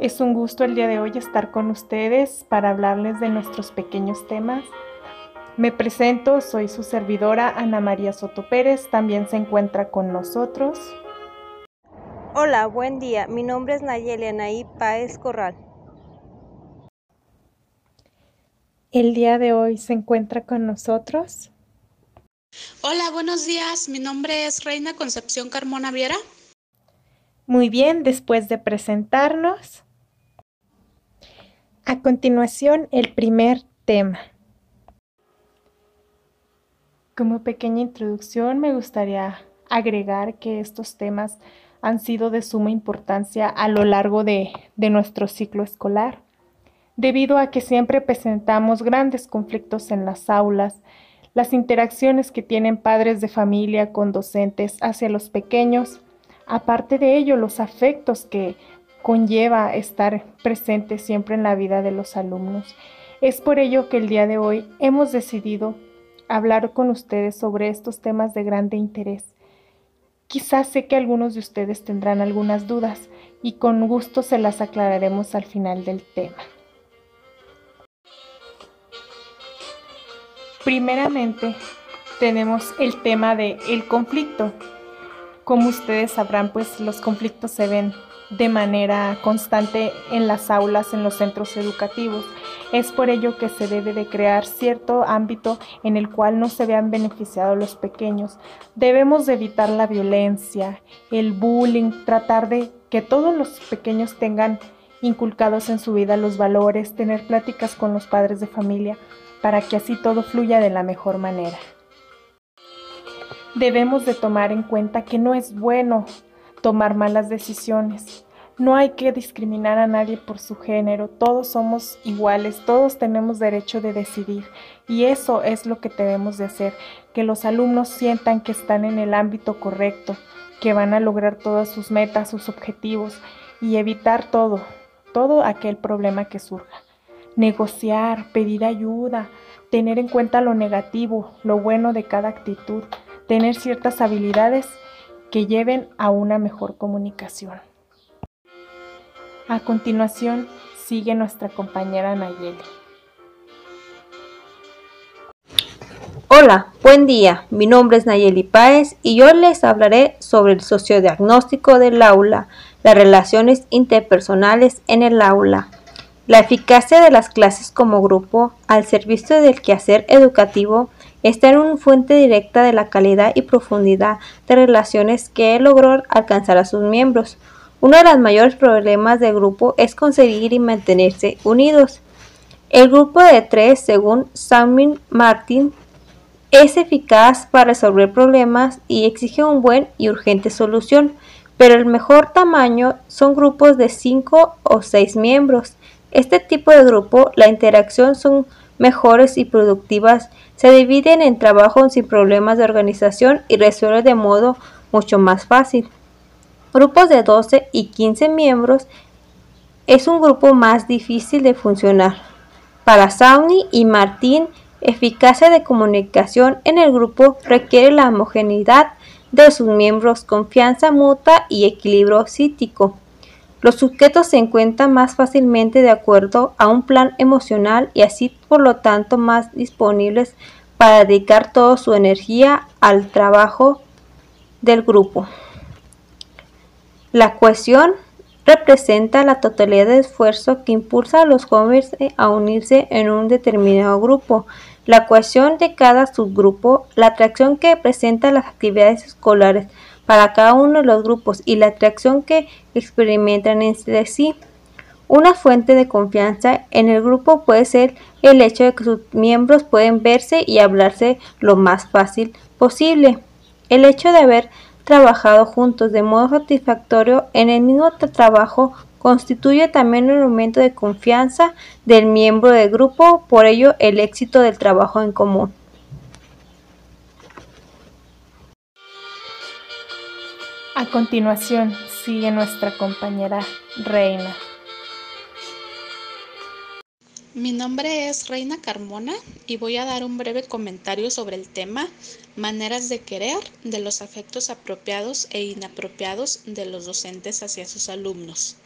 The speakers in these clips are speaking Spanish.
Es un gusto el día de hoy estar con ustedes para hablarles de nuestros pequeños temas. Me presento, soy su servidora Ana María Soto Pérez, también se encuentra con nosotros. Hola, buen día. Mi nombre es Nayeli Anaí Páez Corral. El día de hoy se encuentra con nosotros. Hola, buenos días. Mi nombre es Reina Concepción Carmona Viera. Muy bien, después de presentarnos. A continuación, el primer tema. Como pequeña introducción, me gustaría agregar que estos temas han sido de suma importancia a lo largo de, nuestro ciclo escolar debido a que siempre presentamos grandes conflictos en las aulas, las interacciones que tienen padres de familia con docentes hacia los pequeños, aparte de ello los afectos que conlleva estar presente siempre en la vida de los alumnos. Es por ello que el día de hoy hemos decidido hablar con ustedes sobre estos temas de grande interés. Quizás sé que algunos de ustedes tendrán algunas dudas y con gusto se las aclararemos al final del tema. Primeramente, tenemos el tema de el conflicto. Como ustedes sabrán, pues los conflictos se ven de manera constante en las aulas, en los centros educativos. Es por ello que se debe de crear cierto ámbito en el cual no se vean beneficiados los pequeños. Debemos de evitar la violencia, el bullying, tratar de que todos los pequeños tengan inculcados en su vida los valores, tener pláticas con los padres de familia para que así todo fluya de la mejor manera. Debemos de tomar en cuenta que no es bueno tomar malas decisiones. No hay que discriminar a nadie por su género, todos somos iguales, todos tenemos derecho de decidir. Y eso es lo que debemos de hacer, que los alumnos sientan que están en el ámbito correcto, que van a lograr todas sus metas, sus objetivos y evitar todo, todo aquel problema que surja. Negociar, pedir ayuda, tener en cuenta lo negativo, lo bueno de cada actitud, tener ciertas habilidades que lleven a una mejor comunicación. A continuación, sigue nuestra compañera Nayeli. Hola, buen día. Mi nombre es Nayeli Páez y yo les hablaré sobre el sociodiagnóstico del aula, las relaciones interpersonales en el aula. La eficacia de las clases como grupo al servicio del quehacer educativo está en una fuente directa de la calidad y profundidad de relaciones que logró alcanzar a sus miembros. Uno de los mayores problemas del grupo es conseguir y mantenerse unidos. El grupo de tres, según Samuel Martin, es eficaz para resolver problemas y exige un buen y urgente solución, pero el mejor tamaño son grupos de cinco o seis miembros. Este tipo de grupo, la interacción son mejores y productivas, se dividen en trabajo sin problemas de organización y resuelven de modo mucho más fácil. Grupos de 12 y 15 miembros es un grupo más difícil de funcionar. Para Sauni y Martín, eficacia de comunicación en el grupo requiere la homogeneidad de sus miembros, confianza mutua y equilibrio psíquico. Los sujetos se encuentran más fácilmente de acuerdo a un plan emocional y así por lo tanto más disponibles para dedicar toda su energía al trabajo del grupo. La cohesión representa la totalidad de esfuerzo que impulsa a los jóvenes a unirse en un determinado grupo, la cohesión de cada subgrupo, la atracción que presenta las actividades escolares, para cada uno de los grupos y la atracción que experimentan entre sí. Una fuente de confianza en el grupo puede ser el hecho de que sus miembros pueden verse y hablarse lo más fácil posible. El hecho de haber trabajado juntos de modo satisfactorio en el mismo trabajo constituye también un elemento de confianza del miembro del grupo, por ello el éxito del trabajo en común. A continuación sigue nuestra compañera Reina. Mi nombre es Reina Carmona y voy a dar un breve comentario sobre el tema maneras de querer de los afectos apropiados e inapropiados de los docentes hacia sus alumnos.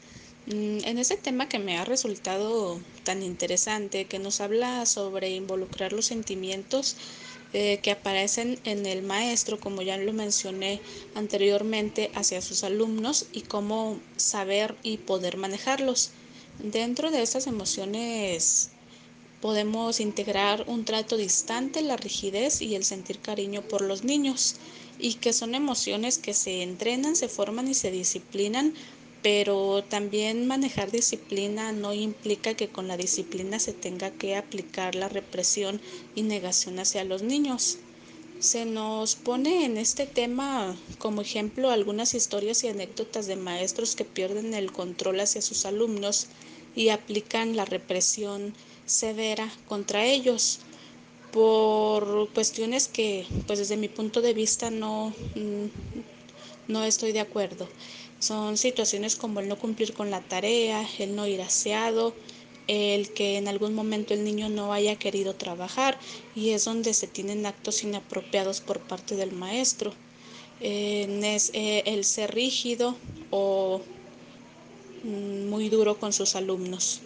Mm, en ese tema que me ha resultado tan interesante, que nos habla sobre involucrar los sentimientos eh, que aparecen en el maestro, como ya lo mencioné anteriormente, hacia sus alumnos y cómo saber y poder manejarlos. Dentro de estas emociones podemos integrar un trato distante, la rigidez y el sentir cariño por los niños, y que son emociones que se entrenan, se forman y se disciplinan pero también manejar disciplina no implica que con la disciplina se tenga que aplicar la represión y negación hacia los niños. Se nos pone en este tema como ejemplo algunas historias y anécdotas de maestros que pierden el control hacia sus alumnos y aplican la represión severa contra ellos por cuestiones que pues desde mi punto de vista no, mm, no estoy de acuerdo. Son situaciones como el no cumplir con la tarea, el no ir aseado, el que en algún momento el niño no haya querido trabajar y es donde se tienen actos inapropiados por parte del maestro. es eh, el ser rígido o mm, muy duro con sus alumnos.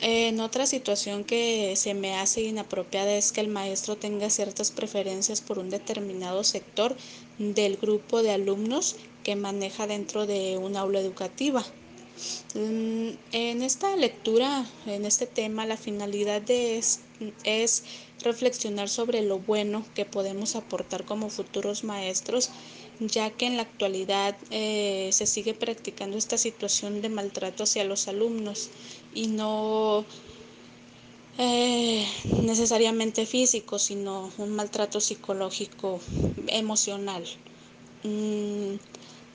En otra situación que se me hace inapropiada es que el maestro tenga ciertas preferencias por un determinado sector del grupo de alumnos que maneja dentro de un aula educativa. Mm, en esta lectura, en este tema, la finalidad de es, reflexionar sobre lo bueno que podemos aportar como futuros maestros ya que en la actualidad eh, se sigue practicando esta situación de maltrato hacia los alumnos y no eh, necesariamente físico, sino un maltrato psicológico, emocional. Mm,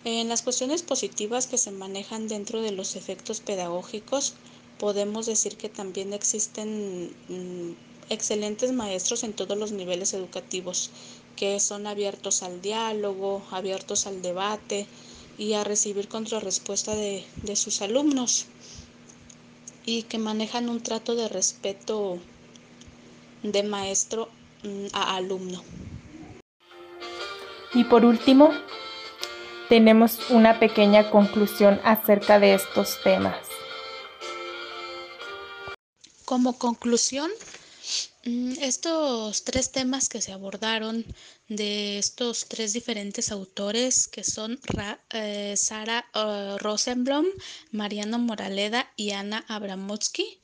en las cuestiones positivas que se manejan dentro de los efectos pedagógicos, podemos decir que también existen mm, excelentes maestros en todos los niveles educativos que son abiertos al diálogo, abiertos al debate y a recibir contrarrespuesta de, sus alumnos y que manejan un trato de respeto de maestro mm, a alumno. Y por último, tenemos una pequeña conclusión acerca de estos temas. Como conclusión, Mm, estos tres temas que se abordaron de estos tres diferentes autores que son eh, Sara uh, Rosenblum, Mariano Moraleda y Ana Abramotsky,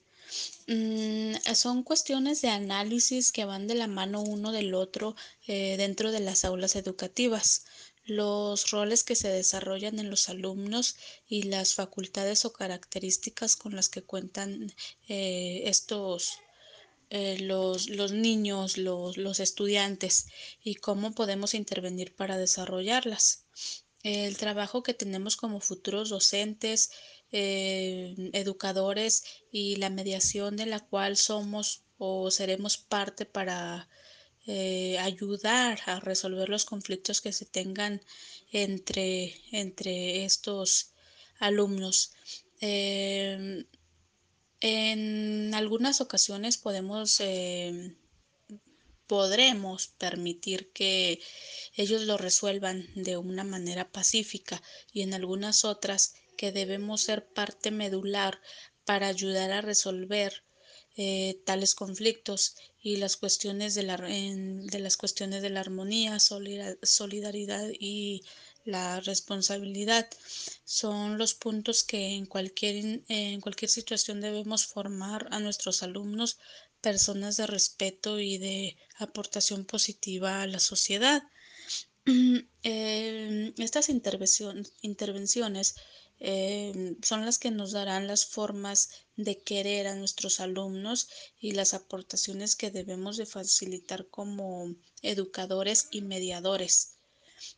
mm, son cuestiones de análisis que van de la mano uno del otro eh, dentro de las aulas educativas los roles que se desarrollan en los alumnos y las facultades o características con las que cuentan eh, estos eh, los, los, niños, los, los, estudiantes y cómo podemos intervenir para desarrollarlas. El trabajo que tenemos como futuros docentes, eh, educadores y la mediación de la cual somos o seremos parte para eh, ayudar a resolver los conflictos que se tengan entre, entre estos alumnos. En algunas ocasiones podemos, eh, podremos permitir que ellos lo resuelvan de una manera pacífica y en algunas otras que debemos ser parte medular para ayudar a resolver eh, tales conflictos y las cuestiones de, la, de las cuestiones de la armonía, solidaridad y la responsabilidad son los puntos que en cualquier, en cualquier situación debemos formar a nuestros alumnos personas de respeto y de aportación positiva a la sociedad. Eh, estas intervenciones eh, son las que nos darán las formas de querer a nuestros alumnos y las aportaciones que debemos de facilitar como educadores y mediadores.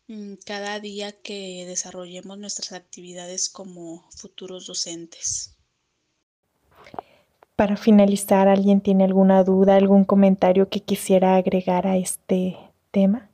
Mm, cada día que desarrollemos nuestras actividades como futuros docentes. Para finalizar, ¿alguien tiene alguna duda, algún comentario que quisiera agregar a este tema?